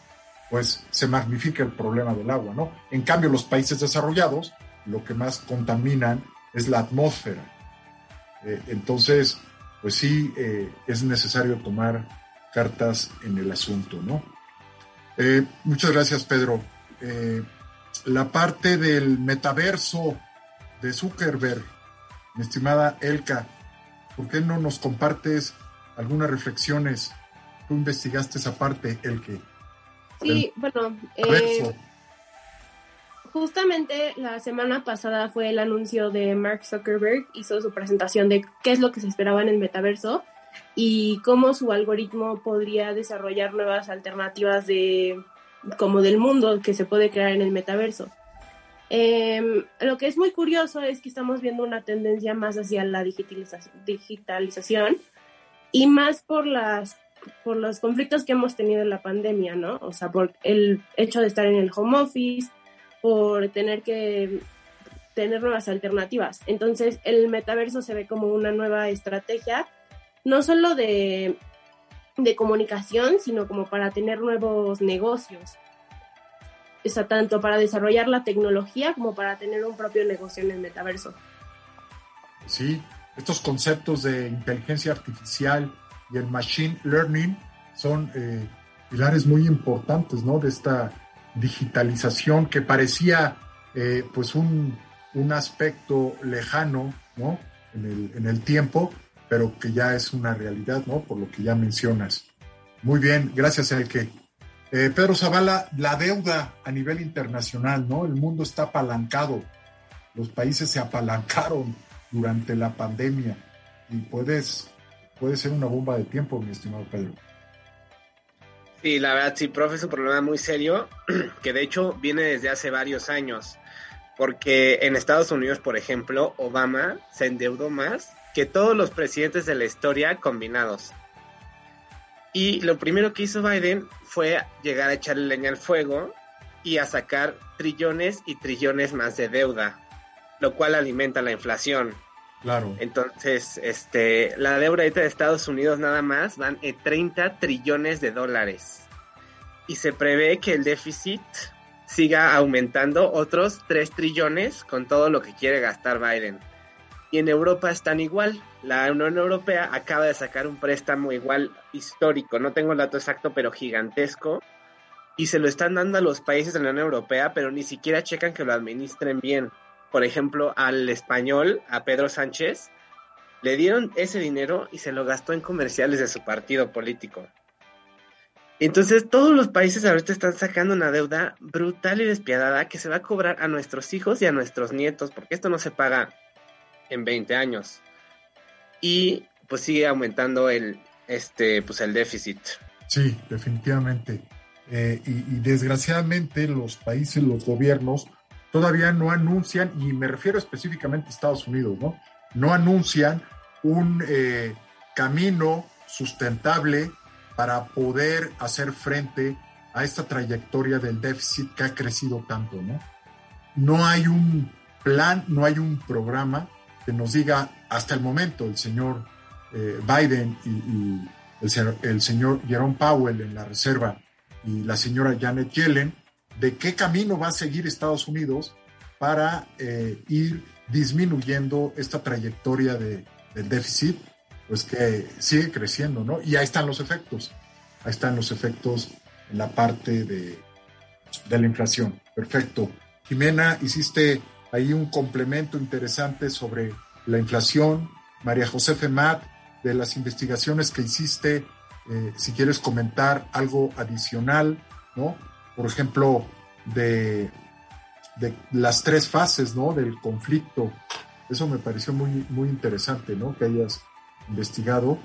Speaker 6: pues se magnifica el problema del agua, ¿no? En cambio, los países desarrollados, lo que más contaminan es la atmósfera. Eh, entonces, pues sí, eh, es necesario tomar cartas en el asunto, ¿no? muchas gracias, Pedro la parte del metaverso de Zuckerberg, mi estimada Elka. ¿Por qué no nos compartes algunas reflexiones? Tú investigaste esa parte, Elke.
Speaker 9: Sí, bueno, eh, justamente la semana pasada fue el anuncio de Mark Zuckerberg, hizo su presentación de qué es lo que se esperaba en el metaverso y cómo su algoritmo podría desarrollar nuevas alternativas de como del mundo que se puede crear en el metaverso. Em, lo que es muy curioso es que estamos viendo una tendencia más hacia la digitalización, y más por las por los conflictos que hemos tenido en la pandemia, ¿no? O sea, por el hecho de estar en el home office, por tener que tener nuevas alternativas. Entonces, el metaverso se ve como una nueva estrategia, no solo de de comunicación, sino como para tener nuevos negocios. O sea, tanto para desarrollar la tecnología como para tener un propio negocio en el metaverso.
Speaker 6: Sí, estos conceptos de inteligencia artificial y el machine learning son eh, pilares muy importantes, ¿no? De esta digitalización que parecía eh, pues un, un, aspecto lejano, ¿no? En el, en el tiempo, pero que ya es una realidad, ¿no? Por lo que ya mencionas. Muy bien, gracias, Elke. Eh, Pedro Zavala, la deuda a nivel internacional, ¿no? El mundo está apalancado, los países se apalancaron durante la pandemia y puedes, puede ser una bomba de tiempo, mi estimado Pedro.
Speaker 12: Sí, la verdad, sí, profe, es un problema muy serio que de hecho viene desde hace varios años. Porque en Estados Unidos, por ejemplo, Obama se endeudó más que todos los presidentes de la historia combinados. Y lo primero que hizo Biden fue llegar a echarle leña al fuego y a sacar trillones y trillones más de deuda, lo cual alimenta la inflación.
Speaker 6: Claro.
Speaker 12: Entonces, este, la deuda de Estados Unidos nada más van en 30 trillones de dólares. Y se prevé que el déficit siga aumentando otros 3 trillones con todo lo que quiere gastar Biden. Y en Europa están igual. La Unión Europea acaba de sacar un préstamo igual histórico, no tengo el dato exacto, pero gigantesco. Y se lo están dando a los países de la Unión Europea, pero ni siquiera checan que lo administren bien por ejemplo, al español, a Pedro Sánchez, le dieron ese dinero y se lo gastó en comerciales de su partido político. Entonces, todos los países ahorita están sacando una deuda brutal y despiadada que se va a cobrar a nuestros hijos y a nuestros nietos, porque esto no se paga en 20 años. Y pues sigue aumentando el, este, pues el déficit.
Speaker 6: Sí, definitivamente. Eh, y, desgraciadamente los países, los gobiernos, todavía no anuncian, y me refiero específicamente a Estados Unidos, ¿no? No anuncian un eh, camino sustentable para poder hacer frente a esta trayectoria del déficit que ha crecido tanto, ¿no? No hay un plan, no hay un programa que nos diga hasta el momento el señor eh, Biden y, el, señor Jerome Powell en la Reserva y la señora Janet Yellen de qué camino va a seguir Estados Unidos para eh, ir disminuyendo esta trayectoria de, del déficit, pues que sigue creciendo, ¿no? Y ahí están los efectos, ahí están los efectos en la parte de, de la inflación. Perfecto. Jimena, hiciste ahí un complemento interesante sobre la inflación. María José Femat, de las investigaciones que hiciste, eh, si quieres comentar algo adicional, ¿no? por ejemplo, de, de las tres fases, ¿no? Del conflicto. Eso me pareció muy, muy interesante, ¿no? Que hayas investigado.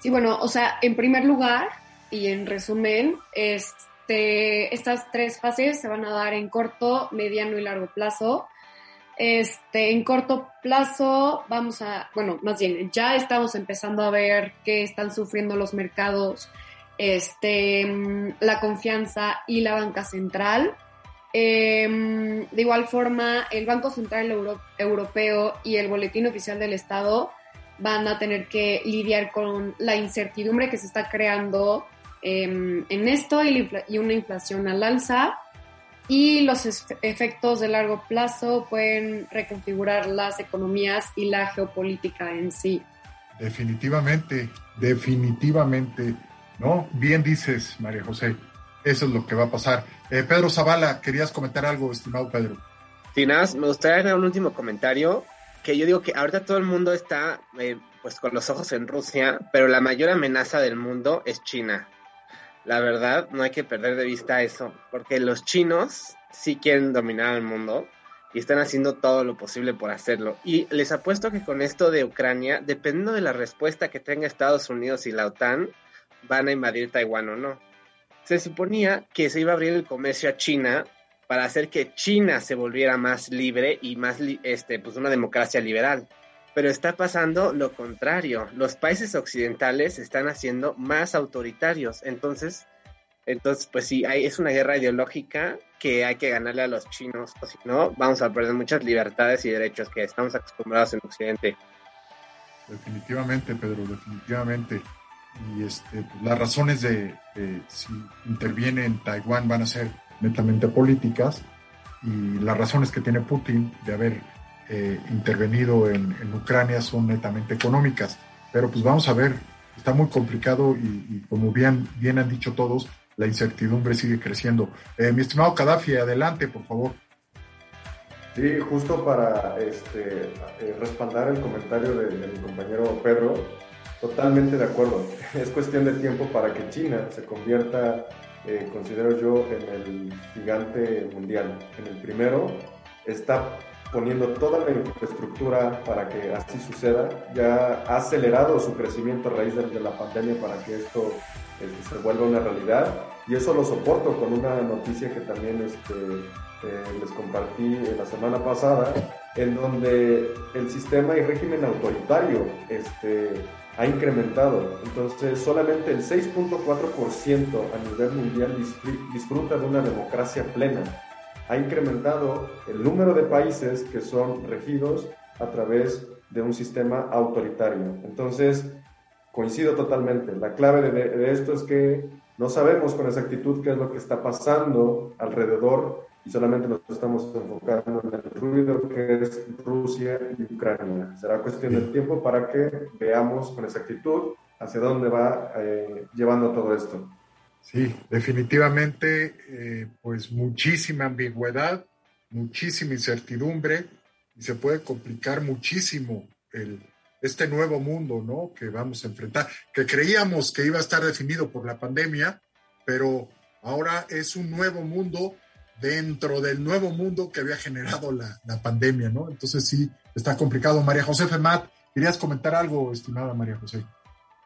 Speaker 7: Sí, bueno, o sea, en primer lugar, y en resumen, este, estas tres fases se van a dar en corto, mediano y largo plazo. Este, en corto plazo vamos a, bueno, más bien, ya estamos empezando a ver que están sufriendo los mercados este, la confianza y la banca central. Em, de igual forma, el Banco Central Europeo y el Boletín Oficial del Estado van a tener que lidiar con la incertidumbre que se está creando em, en esto y, y, una inflación al alza. Y los efectos de largo plazo pueden reconfigurar las economías y la geopolítica en sí.
Speaker 6: Definitivamente, definitivamente. ¿no? Bien dices, María José, eso es lo que va a pasar. Eh, Pedro Zavala, ¿querías comentar algo, estimado Pedro?
Speaker 12: Sí, nada, me gustaría dar un último comentario, que yo digo que ahorita todo el mundo está eh, pues con los ojos en Rusia, pero la mayor amenaza del mundo es China. La verdad, no hay que perder de vista eso, porque los chinos sí quieren dominar el mundo y están haciendo todo lo posible por hacerlo. Y les apuesto que con esto de Ucrania, dependiendo de la respuesta que tenga Estados Unidos y la OTAN, van a invadir Taiwán o no. Se suponía que se iba a abrir el comercio a China para hacer que China se volviera más libre y más, este, pues una democracia liberal. Pero está pasando lo contrario. Los países occidentales están haciendo más autoritarios. Entonces, entonces pues sí, hay, es una guerra ideológica que hay que ganarle a los chinos. O si no, vamos a perder muchas libertades y derechos que estamos acostumbrados en Occidente.
Speaker 6: Definitivamente, Pedro, definitivamente y este, las razones de, si interviene en Taiwán van a ser netamente políticas y las razones que tiene Putin de haber eh, intervenido en, Ucrania son netamente económicas. Pero pues vamos a ver, está muy complicado y, como bien, han dicho todos, la incertidumbre sigue creciendo. Eh, mi estimado Gaddafi, adelante, por favor.
Speaker 15: Sí, justo para este, eh, respaldar el comentario de, mi compañero Pedro, totalmente de acuerdo. Es cuestión de tiempo para que China se convierta, considero yo, en el gigante mundial. En el primero está poniendo toda la infraestructura para que así suceda. Ya ha acelerado su crecimiento a raíz de, la pandemia para que esto este, se vuelva una realidad. Y eso lo soporto con una noticia que también este, eh, les compartí la semana pasada, en donde el sistema y régimen autoritario este, ha incrementado. Entonces, solamente el 6.4% a nivel mundial disfruta de una democracia plena. Ha incrementado el número de países que son regidos a través de un sistema autoritario. Entonces, coincido totalmente. La clave de, de esto es que no sabemos con exactitud qué es lo que está pasando alrededor y solamente nos estamos enfocando en el ruido que es Rusia y Ucrania. Será cuestión de tiempo para que veamos con exactitud hacia dónde va eh, llevando todo esto.
Speaker 6: Sí, definitivamente, eh, pues muchísima ambigüedad, muchísima incertidumbre y se puede complicar muchísimo el, este nuevo mundo, ¿no? Que vamos a enfrentar, que creíamos que iba a estar definido por la pandemia, pero ahora es un nuevo mundo dentro del nuevo mundo que había generado la, pandemia, ¿no? Entonces sí, está complicado. María José Femat, ¿querías comentar algo, estimada María José?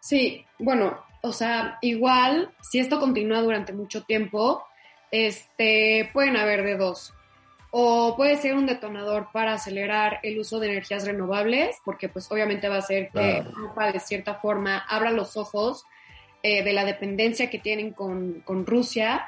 Speaker 7: Sí, bueno, o sea, igual, si esto continúa durante mucho tiempo, este, pueden haber de dos. O puede ser un detonador para acelerar el uso de energías renovables, porque pues obviamente va a hacer que Europa de cierta forma abra los ojos eh, de la dependencia que tienen con, con Rusia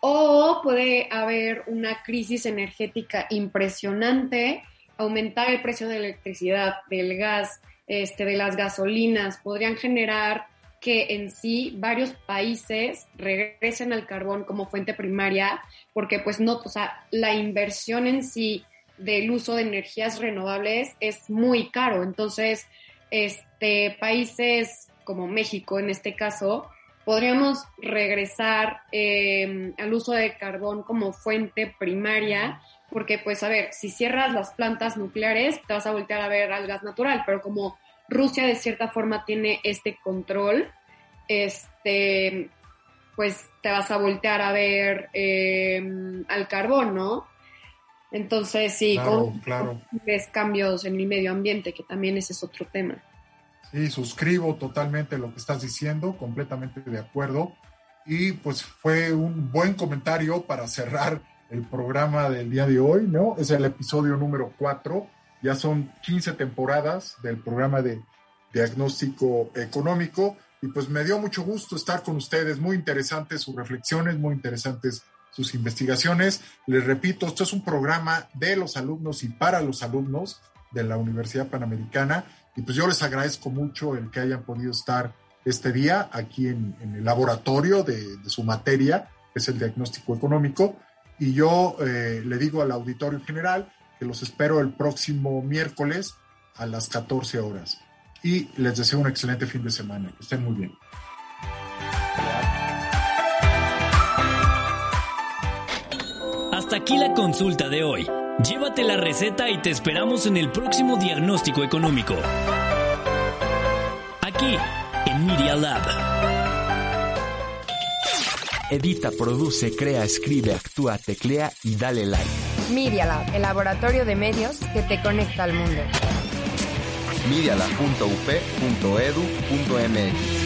Speaker 7: o puede haber una crisis energética impresionante, aumentar el precio de la electricidad, del gas, este, de las gasolinas, podrían generar que en sí varios países regresen al carbón como fuente primaria, porque pues no, o sea, la inversión en sí del uso de energías renovables es muy caro. Entonces, este, países como México en este caso, podríamos regresar em, al uso de carbón como fuente primaria, porque pues a ver, si cierras las plantas nucleares, te vas a voltear a ver al gas natural, pero como Rusia de cierta forma tiene este control, este, pues te vas a voltear a ver em, al carbón, ¿no? Entonces sí, con claro. cambios en el medio ambiente, que también ese es otro tema.
Speaker 6: Sí, suscribo totalmente lo que estás diciendo, completamente de acuerdo. Y pues fue un buen comentario para cerrar el programa del día de hoy, ¿no? Es el episodio número 4. Ya son 15 temporadas del programa de diagnóstico económico. Y pues me dio mucho gusto estar con ustedes. Muy interesantes sus reflexiones, muy interesantes sus investigaciones. Les repito, esto es un programa de los alumnos y para los alumnos de la Universidad Panamericana y pues yo les agradezco mucho el que hayan podido estar este día aquí en, el laboratorio de, su materia, que es el diagnóstico económico. Y yo eh, le digo al auditorio general que los espero el próximo miércoles a las 14 horas. Y les deseo un excelente fin de semana. Que estén muy bien.
Speaker 5: Hasta aquí la consulta de hoy. Llévate la receta y te esperamos en el próximo diagnóstico económico. Aquí, en Media Lab.
Speaker 2: Edita, produce, crea, escribe, actúa, teclea y dale like.
Speaker 3: Media el laboratorio de medios que te conecta al mundo.
Speaker 14: medialab.up.edu.mx